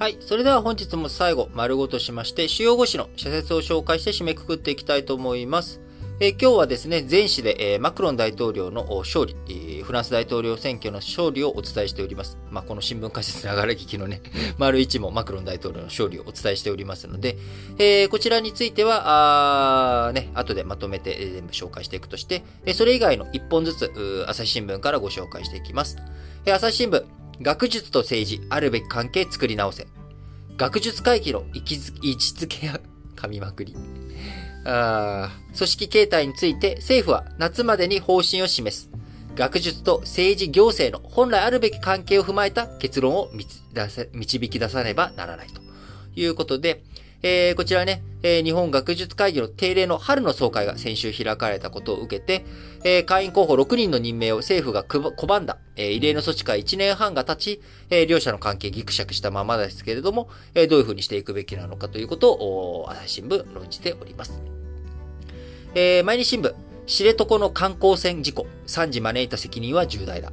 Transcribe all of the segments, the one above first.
はい。それでは本日も最後、丸ごとしまして、主要語詞の社説を紹介して締めくくっていきたいと思います。えー、今日はですね、前史で、えー、マクロン大統領の勝利、えー、フランス大統領選挙の勝利をお伝えしております。まあ、この新聞解説ながら聞きのね、丸1もマクロン大統領の勝利をお伝えしておりますので、えー、こちらについては、あね、後でまとめて全部紹介していくとして、それ以外の1本ずつ、朝日新聞からご紹介していきます。え朝日新聞、学術と政治、あるべき関係作り直せ。学術会議の位置づけや、噛みまくり。あ組織形態について政府は夏までに方針を示す。学術と政治行政の本来あるべき関係を踏まえた結論を導き出さねばならないということで、えー、こちらね、えー、日本学術会議の定例の春の総会が先週開かれたことを受けて、えー、会員候補6人の任命を政府が拒んだ、えー、異例の措置から1年半が経ち、えー、両者の関係ギクシャクしたままですけれども、えー、どういうふうにしていくべきなのかということを、朝日新聞論じております。えー、毎日新聞、知床の観光船事故、3時招いた責任は重大だ。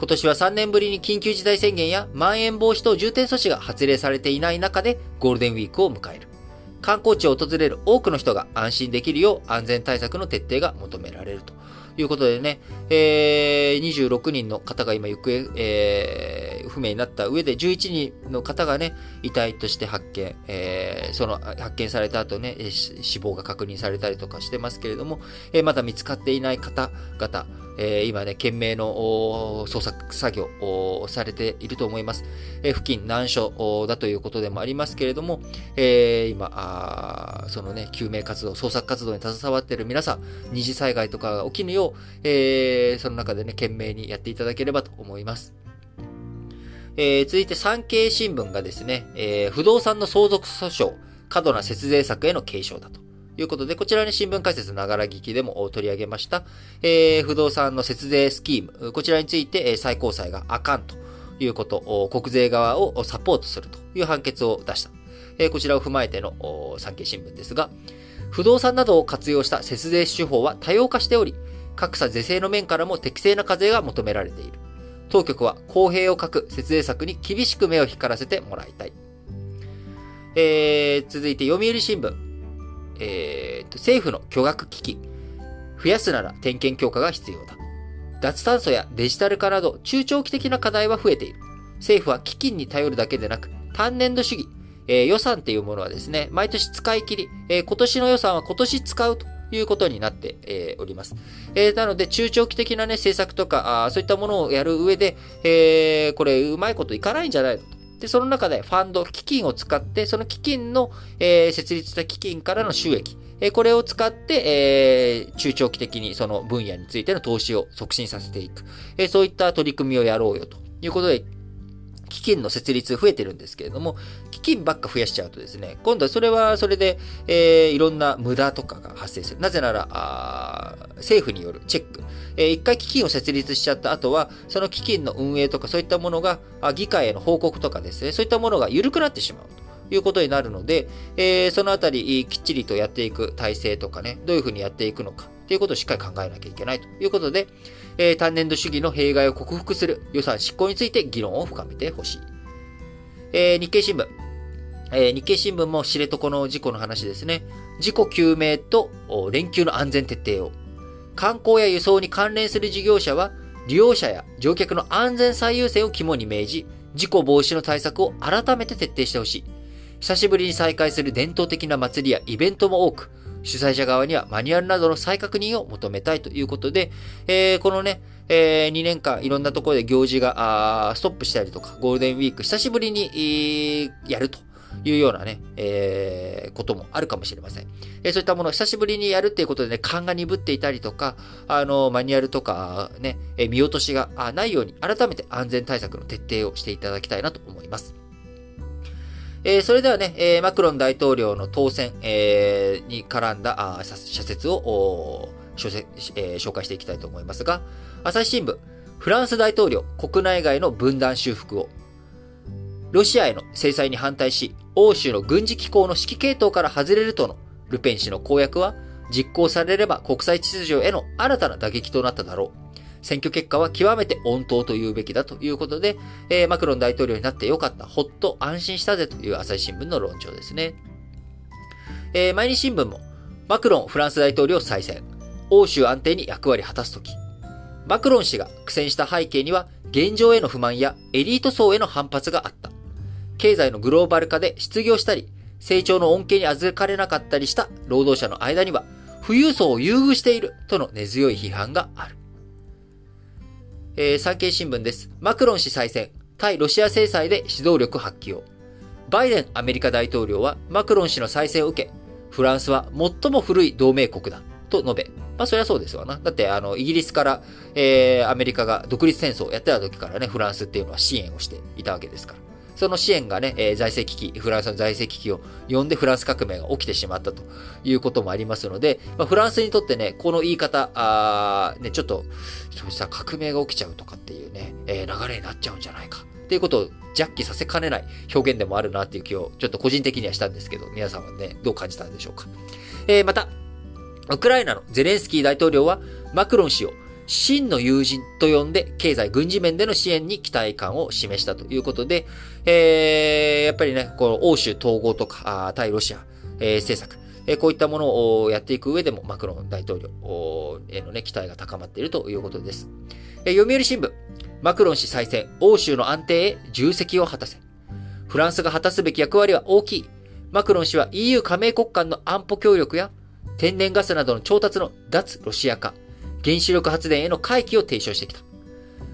今年は3年ぶりに緊急事態宣言やまん延防止等重点措置が発令されていない中でゴールデンウィークを迎える。観光地を訪れる多くの人が安心できるよう安全対策の徹底が求められるということでね、えー、26人の方が今行方、え、不明になった上で11人の方がね、遺体として発見、えー、その発見された後ね、死亡が確認されたりとかしてますけれども、えー、まだ見つかっていない方々、えー、今ね、懸命の捜索作業をされていると思います。えー、付近難所だということでもありますけれども、えー、今そのね、救命活動、捜索活動に携わっている皆さん、二次災害とかが起きぬよう、えー、その中でね、懸命にやっていただければと思います。えー、続いて産経新聞がですね、えー、不動産の相続訴訟、過度な節税策への継承だと。いうことで、こちらに新聞解説ながら聞きでも取り上げました、えー、不動産の節税スキーム、こちらについて、最高裁があかんということ、国税側をサポートするという判決を出した。えー、こちらを踏まえての産経新聞ですが、不動産などを活用した節税手法は多様化しており、格差是正の面からも適正な課税が求められている。当局は公平を欠く節税策に厳しく目を光らせてもらいたい。えー、続いて読売新聞。えー、政府の巨額危機。増やすなら点検強化が必要だ。脱炭素やデジタル化など中長期的な課題は増えている。政府は基金に頼るだけでなく、単年度主義、えー、予算っていうものはですね、毎年使い切り、えー、今年の予算は今年使うということになって、え、おります。えー、なので、中長期的なね、政策とか、あそういったものをやる上で、えー、これ、うまいこといかないんじゃないので、その中でファンド、基金を使って、その基金の、えー、設立した基金からの収益、え、これを使って、えー、中長期的にその分野についての投資を促進させていく。え、そういった取り組みをやろうよということで、基金の設立増えてるんですけれども、基金ばっか増やしちゃうとですね、今度はそれはそれで、えー、いろんな無駄とかが発生する。なぜなら、あ政府によるチェック。えー、一回基金を設立しちゃった後は、その基金の運営とかそういったものが、あ議会への報告とかですね、そういったものが緩くなってしまうと。いうことになるので、えー、そのあたりきっちりとやっていく体制とかね、どういうふうにやっていくのかっていうことをしっかり考えなきゃいけないということで、えー、単年度主義の弊害を克服する予算執行について議論を深めてほしい。えー、日経新聞。えー、日経新聞も知床の事故の話ですね。事故救命と連休の安全徹底を。観光や輸送に関連する事業者は、利用者や乗客の安全最優先を肝に銘じ、事故防止の対策を改めて徹底してほしい。久しぶりに再開する伝統的な祭りやイベントも多く、主催者側にはマニュアルなどの再確認を求めたいということで、えー、このね、えー、2年間いろんなところで行事がストップしたりとか、ゴールデンウィーク久しぶりに、えー、やるというようなね、えー、こともあるかもしれません。えー、そういったものを久しぶりにやるっていうことでね、勘が鈍っていたりとか、あの、マニュアルとかね、えー、見落としがないように、改めて安全対策の徹底をしていただきたいなと思います。えー、それではね、えー、マクロン大統領の当選、えー、に絡んだあ社説を説、え、紹介していきたいと思いますが、朝日新聞、フランス大統領、国内外の分断修復を。ロシアへの制裁に反対し、欧州の軍事機構の指揮系統から外れるとのルペン氏の公約は、実行されれば国際秩序への新たな打撃となっただろう。選挙結果は極めて温当と言うべきだということで、えー、マクロン大統領になってよかった、ほっと安心したぜという朝日新聞の論調ですね。えー、毎日新聞も、マクロンフランス大統領再選、欧州安定に役割果たすとき、マクロン氏が苦戦した背景には、現状への不満やエリート層への反発があった。経済のグローバル化で失業したり、成長の恩恵に預かれなかったりした労働者の間には、富裕層を優遇しているとの根強い批判がある。えー、産経新聞です。マクロン氏再選、対ロシア制裁で指導力発揮を。バイデンアメリカ大統領はマクロン氏の再選を受け、フランスは最も古い同盟国だと述べ、まあそりゃそうですわな。だってあの、イギリスから、えー、アメリカが独立戦争をやってた時からね、フランスっていうのは支援をしていたわけですから。その支援がね、えー、財政危機、フランスの財政危機を呼んでフランス革命が起きてしまったということもありますので、まあ、フランスにとってね、この言い方、あね、ちょっと、そうした革命が起きちゃうとかっていうね、えー、流れになっちゃうんじゃないか。っていうことをジャッキさせかねない表現でもあるなっていう気をちょっと個人的にはしたんですけど、皆さんはね、どう感じたんでしょうか。えー、また、ウクライナのゼレンスキー大統領は、マクロン氏を真の友人と呼んで、経済、軍事面での支援に期待感を示したということで、えー、やっぱりね、この欧州統合とか、あ対ロシア、えー、政策、えー、こういったものをやっていく上でも、マクロン大統領へのね、期待が高まっているということです。えー、読売新聞、マクロン氏再選、欧州の安定へ重責を果たせ。フランスが果たすべき役割は大きい。マクロン氏は EU 加盟国間の安保協力や天然ガスなどの調達の脱ロシア化、原子力発電への回帰を提唱してきた。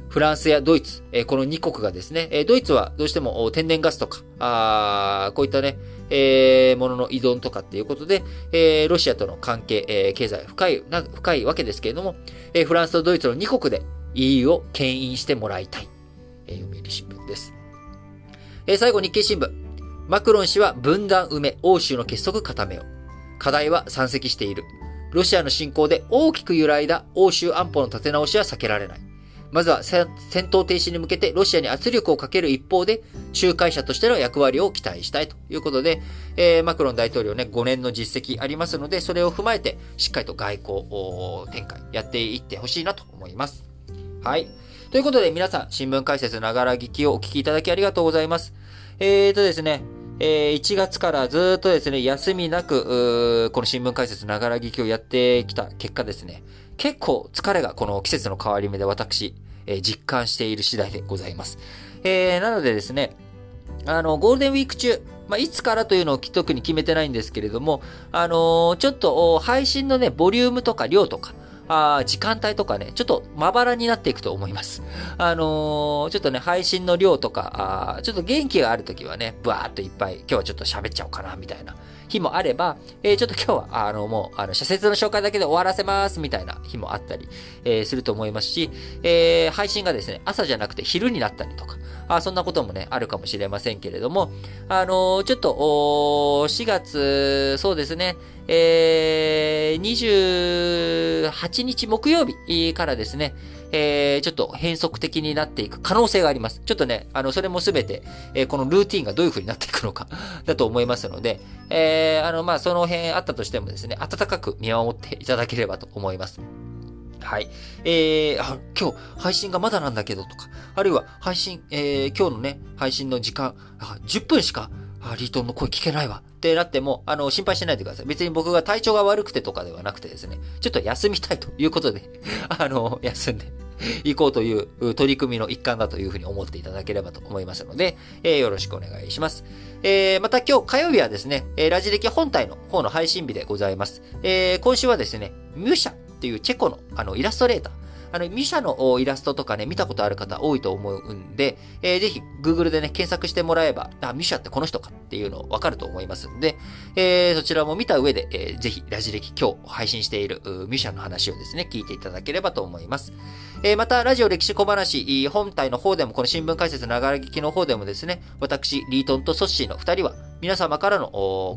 フランスやドイツ、えこの2国がですね、えドイツはどうしても天然ガスとか、あこういったね、えー、ものの依存とかっていうことで、えー、ロシアとの関係、えー、経済深い、な深いわけですけれども、え、フランスとドイツの2国で EU を牽引してもらいたい。えー、読売新聞です。え、最後日経新聞。マクロン氏は分断埋め、欧州の結束固めよう。課題は山積している。ロシアの侵攻で大きく揺らいだ欧州安保の立て直しは避けられない。まずは戦闘停止に向けてロシアに圧力をかける一方で、仲介者としての役割を期待したいということで、えー、マクロン大統領ね、5年の実績ありますので、それを踏まえて、しっかりと外交展開やっていってほしいなと思います。はい。ということで、皆さん、新聞解説ながら聞きをお聞きいただきありがとうございます。えーとですね、えー、1月からずっとですね、休みなく、この新聞解説ながら聞きをやってきた結果ですね、結構疲れがこの季節の変わり目で私、えー、実感している次第でございます。えー、なのでですね、あの、ゴールデンウィーク中、まあ、いつからというのを特に決めてないんですけれども、あのー、ちょっと配信のね、ボリュームとか量とか、あ時間帯とかね、ちょっとまばらになっていくと思います。あのー、ちょっとね、配信の量とか、あちょっと元気があるときはね、ブワーっといっぱい、今日はちょっと喋っちゃおうかな、みたいな日もあれば、えー、ちょっと今日は、あの、もう、あの、社説の紹介だけで終わらせます、みたいな日もあったり、えー、すると思いますし、えー、配信がですね、朝じゃなくて昼になったりとか、あそんなこともね、あるかもしれませんけれども、あのちょっと、4月、そうですね、えー、28日木曜日からですね、えー、ちょっと変則的になっていく可能性があります。ちょっとね、あの、それもすべて、えー、このルーティンがどういう風になっていくのか だと思いますので、えー、あの、まあ、その辺あったとしてもですね、温かく見守っていただければと思います。はい。えー、あ、今日配信がまだなんだけどとか、あるいは配信、えー、今日のね、配信の時間、あ10分しかあ、リートンの声聞けないわってなっても、あの、心配しないでください。別に僕が体調が悪くてとかではなくてですね、ちょっと休みたいということで あの、休んで行こうという取り組みの一環だというふうに思っていただければと思いますので、えー、よろしくお願いします。えー、また今日火曜日はですね、えラジ歴本体の方の配信日でございます。えー、今週はですね、ミュシャっていうチェコのあのイラストレーター、あの、ミシャのイラストとかね、見たことある方多いと思うんで、えー、ぜひ Google でね、検索してもらえば、あ、ミシャってこの人かっていうのわかると思いますんで、えー、そちらも見た上で、えー、ぜひラジ歴今日配信しているミシャの話をですね、聞いていただければと思います。えー、また、ラジオ歴史小話、本体の方でも、この新聞解説ながら聞きの方でもですね、私、リートンとソッシーの二人は、皆様からの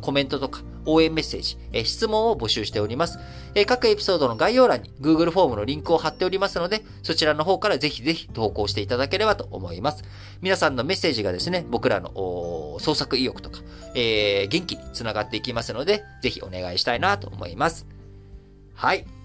コメントとか応援メッセージ、え質問を募集しております、え各エピソードの概要欄に Google フォームのリンクを貼っておりますので、そちらの方からぜひぜひ投稿していただければと思います。皆さんのメッセージがですね、僕らの創作意欲とか、えー、元気につながっていきますので、ぜひお願いしたいなと思います。はい。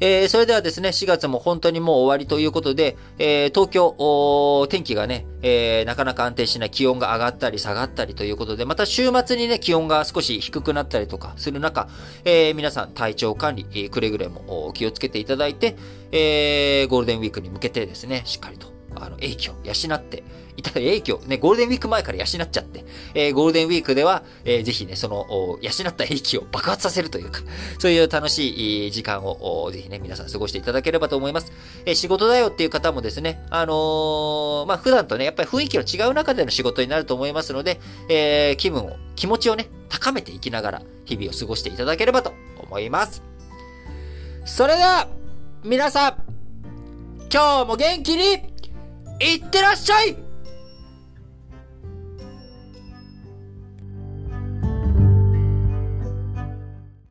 えー、それではですね、4月も本当にもう終わりということで、えー、東京、天気がね、えー、なかなか安定しない気温が上がったり下がったりということで、また週末にね、気温が少し低くなったりとかする中、えー、皆さん体調管理、くれぐれも気をつけていただいて、えー、ゴールデンウィークに向けてですね、しっかりと、あの、影響、養っていた影響、ね、ゴールデンウィーク前から養っちゃって、えー、ゴールデンウィークでは、えー、ぜひね、その、養った兵器を爆発させるというか、そういう楽しい時間を、ぜひね、皆さん過ごしていただければと思います。えー、仕事だよっていう方もですね、あのー、まあ、普段とね、やっぱり雰囲気の違う中での仕事になると思いますので、えー、気分を、気持ちをね、高めていきながら、日々を過ごしていただければと思います。それでは、皆さん、今日も元気に、いってらっしゃい。